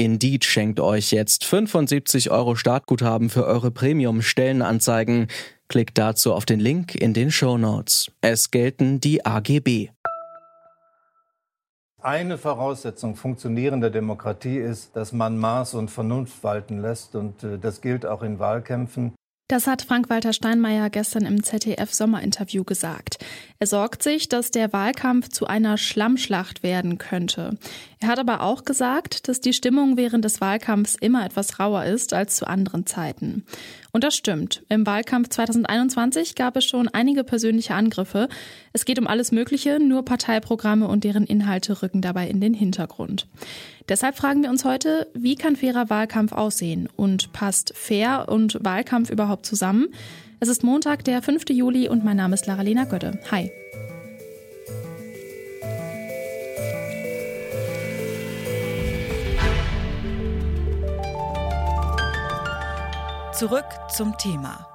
Indeed schenkt euch jetzt 75 Euro Startguthaben für eure Premium-Stellenanzeigen. Klickt dazu auf den Link in den Show Notes. Es gelten die AGB. Eine Voraussetzung funktionierender Demokratie ist, dass man Maß und Vernunft walten lässt. Und äh, das gilt auch in Wahlkämpfen. Das hat Frank-Walter Steinmeier gestern im ZDF-Sommerinterview gesagt. Er sorgt sich, dass der Wahlkampf zu einer Schlammschlacht werden könnte. Er hat aber auch gesagt, dass die Stimmung während des Wahlkampfs immer etwas rauer ist als zu anderen Zeiten. Und das stimmt. Im Wahlkampf 2021 gab es schon einige persönliche Angriffe. Es geht um alles Mögliche, nur Parteiprogramme und deren Inhalte rücken dabei in den Hintergrund. Deshalb fragen wir uns heute, wie kann fairer Wahlkampf aussehen und passt fair und Wahlkampf überhaupt zusammen? Es ist Montag, der 5. Juli und mein Name ist Lara-Lena Götte. Hi. Zurück zum Thema.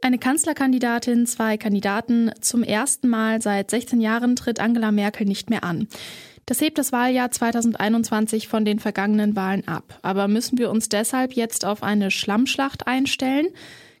Eine Kanzlerkandidatin, zwei Kandidaten. Zum ersten Mal seit 16 Jahren tritt Angela Merkel nicht mehr an. Das hebt das Wahljahr 2021 von den vergangenen Wahlen ab. Aber müssen wir uns deshalb jetzt auf eine Schlammschlacht einstellen?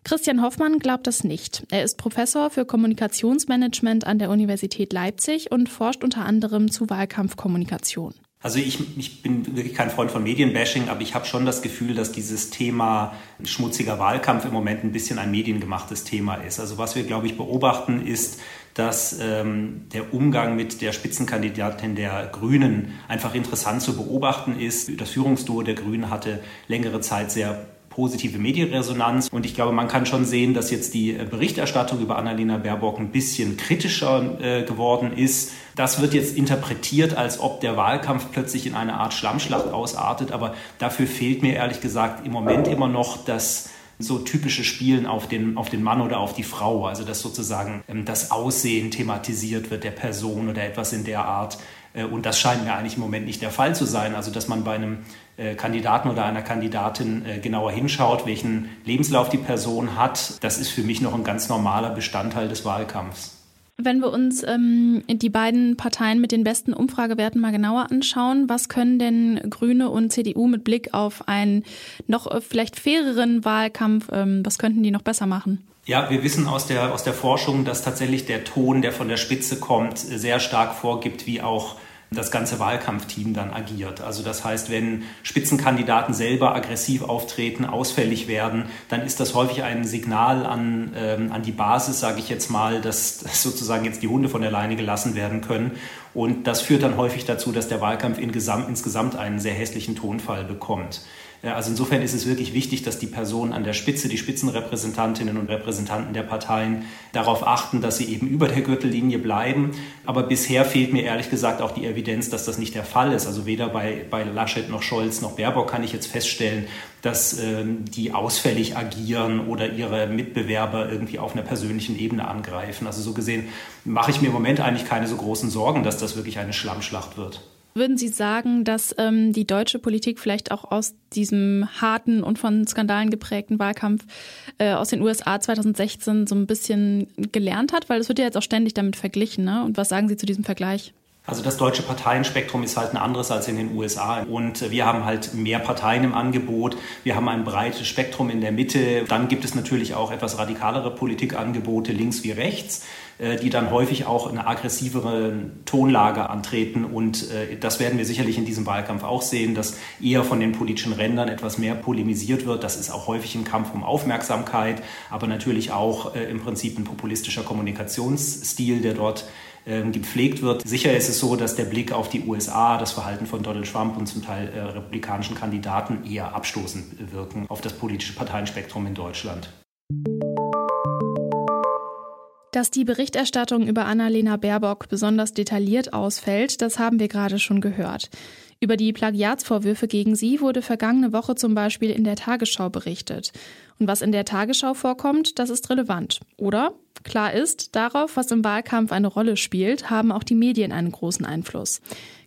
Christian Hoffmann glaubt das nicht. Er ist Professor für Kommunikationsmanagement an der Universität Leipzig und forscht unter anderem zu Wahlkampfkommunikation. Also ich, ich bin wirklich kein Freund von Medienbashing, aber ich habe schon das Gefühl, dass dieses Thema schmutziger Wahlkampf im Moment ein bisschen ein mediengemachtes Thema ist. Also was wir, glaube ich, beobachten, ist, dass ähm, der Umgang mit der Spitzenkandidatin der Grünen einfach interessant zu beobachten ist. Das Führungsduo der Grünen hatte längere Zeit sehr positive Medienresonanz. Und ich glaube, man kann schon sehen, dass jetzt die Berichterstattung über Annalena Baerbock ein bisschen kritischer äh, geworden ist. Das wird jetzt interpretiert, als ob der Wahlkampf plötzlich in eine Art Schlammschlacht ausartet. Aber dafür fehlt mir ehrlich gesagt im Moment immer noch das so typische Spielen auf den, auf den Mann oder auf die Frau. Also dass sozusagen ähm, das Aussehen thematisiert wird der Person oder etwas in der Art. Äh, und das scheint mir eigentlich im Moment nicht der Fall zu sein. Also dass man bei einem äh, Kandidaten oder einer Kandidatin äh, genauer hinschaut, welchen Lebenslauf die Person hat, das ist für mich noch ein ganz normaler Bestandteil des Wahlkampfs. Wenn wir uns ähm, die beiden Parteien mit den besten Umfragewerten mal genauer anschauen, was können denn Grüne und CDU mit Blick auf einen noch äh, vielleicht faireren Wahlkampf, ähm, was könnten die noch besser machen? Ja, wir wissen aus der, aus der Forschung, dass tatsächlich der Ton, der von der Spitze kommt, sehr stark vorgibt, wie auch das ganze Wahlkampfteam dann agiert. Also das heißt, wenn Spitzenkandidaten selber aggressiv auftreten, ausfällig werden, dann ist das häufig ein Signal an, ähm, an die Basis, sage ich jetzt mal, dass, sozusagen jetzt die Hunde von der Leine gelassen werden können. Und das führt dann häufig dazu, dass der Wahlkampf in Gesamt, insgesamt einen sehr hässlichen Tonfall bekommt. Also insofern ist es wirklich wichtig, dass die Personen an der Spitze, die Spitzenrepräsentantinnen und Repräsentanten der Parteien darauf achten, dass sie eben über der Gürtellinie bleiben. Aber bisher fehlt mir ehrlich gesagt auch die Evidenz, dass das nicht der Fall ist. Also weder bei, bei Laschet noch Scholz noch Baerbock kann ich jetzt feststellen, dass ähm, die ausfällig agieren oder ihre Mitbewerber irgendwie auf einer persönlichen Ebene angreifen. Also so gesehen mache ich mir im Moment eigentlich keine so großen Sorgen, dass das wirklich eine Schlammschlacht wird. Würden Sie sagen, dass ähm, die deutsche Politik vielleicht auch aus diesem harten und von Skandalen geprägten Wahlkampf äh, aus den USA 2016 so ein bisschen gelernt hat? Weil es wird ja jetzt auch ständig damit verglichen. Ne? Und was sagen Sie zu diesem Vergleich? Also das deutsche Parteienspektrum ist halt ein anderes als in den USA. Und wir haben halt mehr Parteien im Angebot. Wir haben ein breites Spektrum in der Mitte. Dann gibt es natürlich auch etwas radikalere Politikangebote links wie rechts, äh, die dann häufig auch eine aggressivere Tonlage antreten. Und äh, das werden wir sicherlich in diesem Wahlkampf auch sehen, dass eher von den politischen Rändern etwas mehr polemisiert wird. Das ist auch häufig ein Kampf um Aufmerksamkeit, aber natürlich auch äh, im Prinzip ein populistischer Kommunikationsstil, der dort gepflegt wird. Sicher ist es so, dass der Blick auf die USA, das Verhalten von Donald Trump und zum Teil äh, republikanischen Kandidaten eher abstoßend wirken auf das politische Parteienspektrum in Deutschland. Dass die Berichterstattung über Annalena Baerbock besonders detailliert ausfällt, das haben wir gerade schon gehört. Über die Plagiatsvorwürfe gegen sie wurde vergangene Woche zum Beispiel in der Tagesschau berichtet. Und was in der Tagesschau vorkommt, das ist relevant. Oder? Klar ist, darauf, was im Wahlkampf eine Rolle spielt, haben auch die Medien einen großen Einfluss.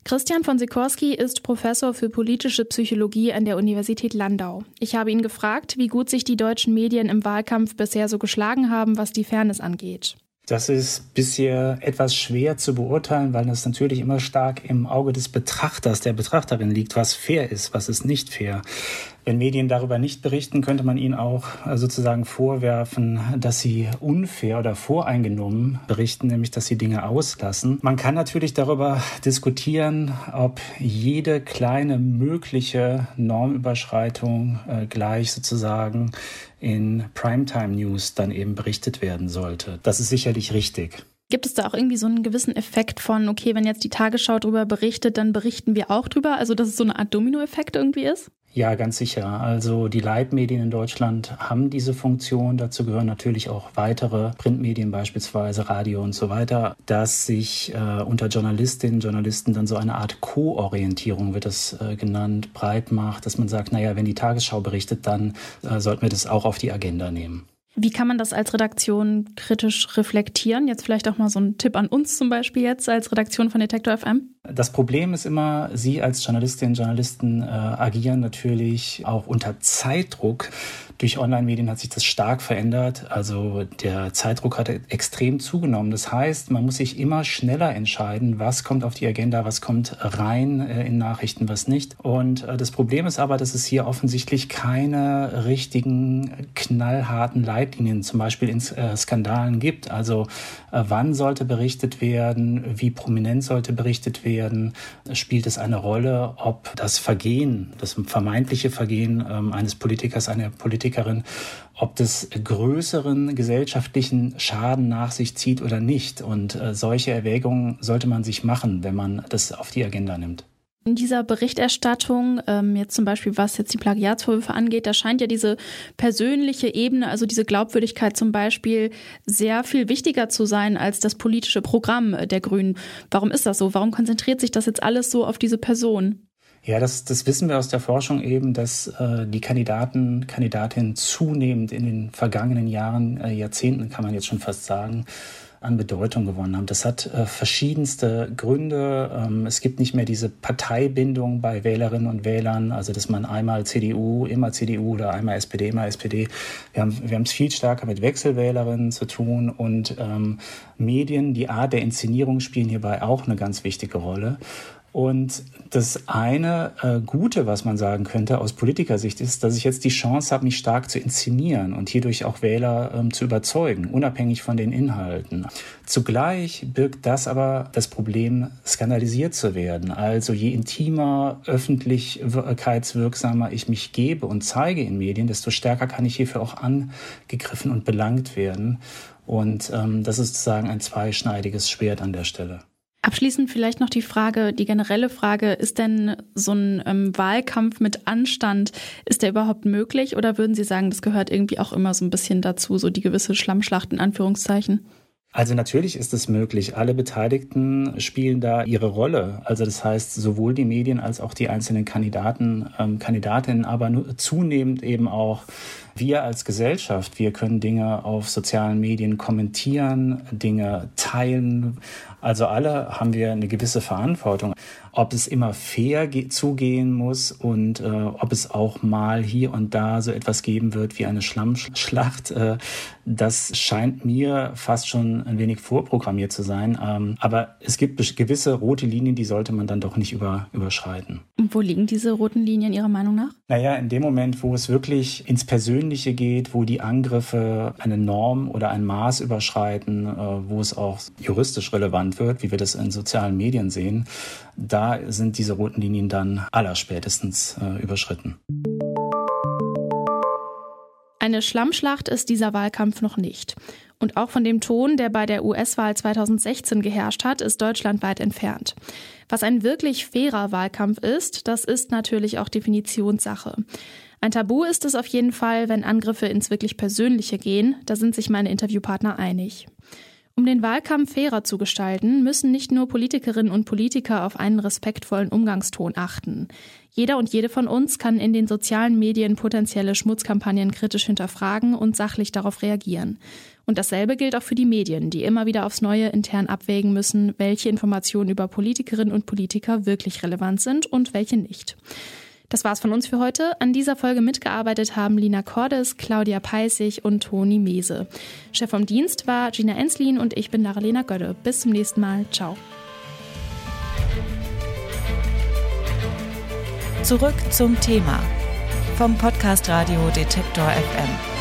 Christian von Sikorski ist Professor für politische Psychologie an der Universität Landau. Ich habe ihn gefragt, wie gut sich die deutschen Medien im Wahlkampf bisher so geschlagen haben, was die Fairness angeht. Das ist bisher etwas schwer zu beurteilen, weil das natürlich immer stark im Auge des Betrachters, der Betrachterin liegt, was fair ist, was ist nicht fair. Wenn Medien darüber nicht berichten, könnte man ihnen auch äh, sozusagen vorwerfen, dass sie unfair oder voreingenommen berichten, nämlich dass sie Dinge auslassen. Man kann natürlich darüber diskutieren, ob jede kleine mögliche Normüberschreitung äh, gleich sozusagen in Primetime News dann eben berichtet werden sollte. Das ist sicherlich richtig. Gibt es da auch irgendwie so einen gewissen Effekt von, okay, wenn jetzt die Tagesschau darüber berichtet, dann berichten wir auch drüber? Also, dass es so eine Art Dominoeffekt irgendwie ist? Ja, ganz sicher. Also die Leitmedien in Deutschland haben diese Funktion. Dazu gehören natürlich auch weitere Printmedien, beispielsweise Radio und so weiter, dass sich äh, unter Journalistinnen und Journalisten dann so eine Art Co-Orientierung, wird das äh, genannt, breit macht, dass man sagt, naja, wenn die Tagesschau berichtet, dann äh, sollten wir das auch auf die Agenda nehmen. Wie kann man das als Redaktion kritisch reflektieren? Jetzt vielleicht auch mal so ein Tipp an uns zum Beispiel jetzt als Redaktion von Detektor FM. Das Problem ist immer, Sie als Journalistinnen und Journalisten äh, agieren natürlich auch unter Zeitdruck. Durch Online-Medien hat sich das stark verändert. Also der Zeitdruck hat extrem zugenommen. Das heißt, man muss sich immer schneller entscheiden, was kommt auf die Agenda, was kommt rein äh, in Nachrichten, was nicht. Und äh, das Problem ist aber, dass es hier offensichtlich keine richtigen knallharten Leitlinien, zum Beispiel in äh, Skandalen gibt. Also wann sollte berichtet werden, wie prominent sollte berichtet werden, spielt es eine Rolle, ob das Vergehen, das vermeintliche Vergehen ähm, eines Politikers, einer Politikerin Politikerin, ob das größeren gesellschaftlichen Schaden nach sich zieht oder nicht. Und äh, solche Erwägungen sollte man sich machen, wenn man das auf die Agenda nimmt. In dieser Berichterstattung, ähm, jetzt zum Beispiel was jetzt die Plagiatsvorwürfe angeht, da scheint ja diese persönliche Ebene, also diese Glaubwürdigkeit zum Beispiel, sehr viel wichtiger zu sein als das politische Programm der Grünen. Warum ist das so? Warum konzentriert sich das jetzt alles so auf diese Person? Ja, das, das wissen wir aus der Forschung eben, dass äh, die Kandidaten, Kandidatinnen zunehmend in den vergangenen Jahren, äh, Jahrzehnten kann man jetzt schon fast sagen, an Bedeutung gewonnen haben. Das hat äh, verschiedenste Gründe. Ähm, es gibt nicht mehr diese Parteibindung bei Wählerinnen und Wählern, also dass man einmal CDU, immer CDU oder einmal SPD, immer SPD. Wir haben wir es viel stärker mit Wechselwählerinnen zu tun und ähm, Medien, die Art der Inszenierung spielen hierbei auch eine ganz wichtige Rolle. Und das eine äh, Gute, was man sagen könnte aus Politikersicht, ist, dass ich jetzt die Chance habe, mich stark zu inszenieren und hierdurch auch Wähler ähm, zu überzeugen, unabhängig von den Inhalten. Zugleich birgt das aber das Problem, skandalisiert zu werden. Also je intimer, öffentlichkeitswirksamer ich mich gebe und zeige in Medien, desto stärker kann ich hierfür auch angegriffen und belangt werden. Und ähm, das ist sozusagen ein zweischneidiges Schwert an der Stelle. Abschließend vielleicht noch die Frage, die generelle Frage, ist denn so ein ähm, Wahlkampf mit Anstand, ist der überhaupt möglich oder würden Sie sagen, das gehört irgendwie auch immer so ein bisschen dazu, so die gewisse Schlammschlacht in Anführungszeichen? Also natürlich ist es möglich. Alle Beteiligten spielen da ihre Rolle. Also das heißt, sowohl die Medien als auch die einzelnen Kandidaten, ähm, Kandidatinnen, aber zunehmend eben auch wir als Gesellschaft. Wir können Dinge auf sozialen Medien kommentieren, Dinge teilen, also alle haben wir eine gewisse Verantwortung. Ob es immer fair zugehen muss und äh, ob es auch mal hier und da so etwas geben wird wie eine Schlammschlacht, äh, das scheint mir fast schon ein wenig vorprogrammiert zu sein. Ähm, aber es gibt gewisse rote Linien, die sollte man dann doch nicht über, überschreiten. Und wo liegen diese roten Linien Ihrer Meinung nach? Naja, in dem Moment, wo es wirklich ins Persönliche geht, wo die Angriffe eine Norm oder ein Maß überschreiten, äh, wo es auch juristisch relevant wird, wie wir das in sozialen Medien sehen, sind diese roten Linien dann allerspätestens äh, überschritten. Eine Schlammschlacht ist dieser Wahlkampf noch nicht. Und auch von dem Ton, der bei der US-Wahl 2016 geherrscht hat, ist Deutschland weit entfernt. Was ein wirklich fairer Wahlkampf ist, das ist natürlich auch Definitionssache. Ein Tabu ist es auf jeden Fall, wenn Angriffe ins wirklich Persönliche gehen, da sind sich meine Interviewpartner einig. Um den Wahlkampf fairer zu gestalten, müssen nicht nur Politikerinnen und Politiker auf einen respektvollen Umgangston achten. Jeder und jede von uns kann in den sozialen Medien potenzielle Schmutzkampagnen kritisch hinterfragen und sachlich darauf reagieren. Und dasselbe gilt auch für die Medien, die immer wieder aufs Neue intern abwägen müssen, welche Informationen über Politikerinnen und Politiker wirklich relevant sind und welche nicht. Das war's von uns für heute. An dieser Folge mitgearbeitet haben Lina Cordes, Claudia Peissig und Toni Mese. Chef vom Dienst war Gina Enslin und ich bin Lara-Lena Gödde. Bis zum nächsten Mal. Ciao. Zurück zum Thema vom Podcast Radio Detektor FM.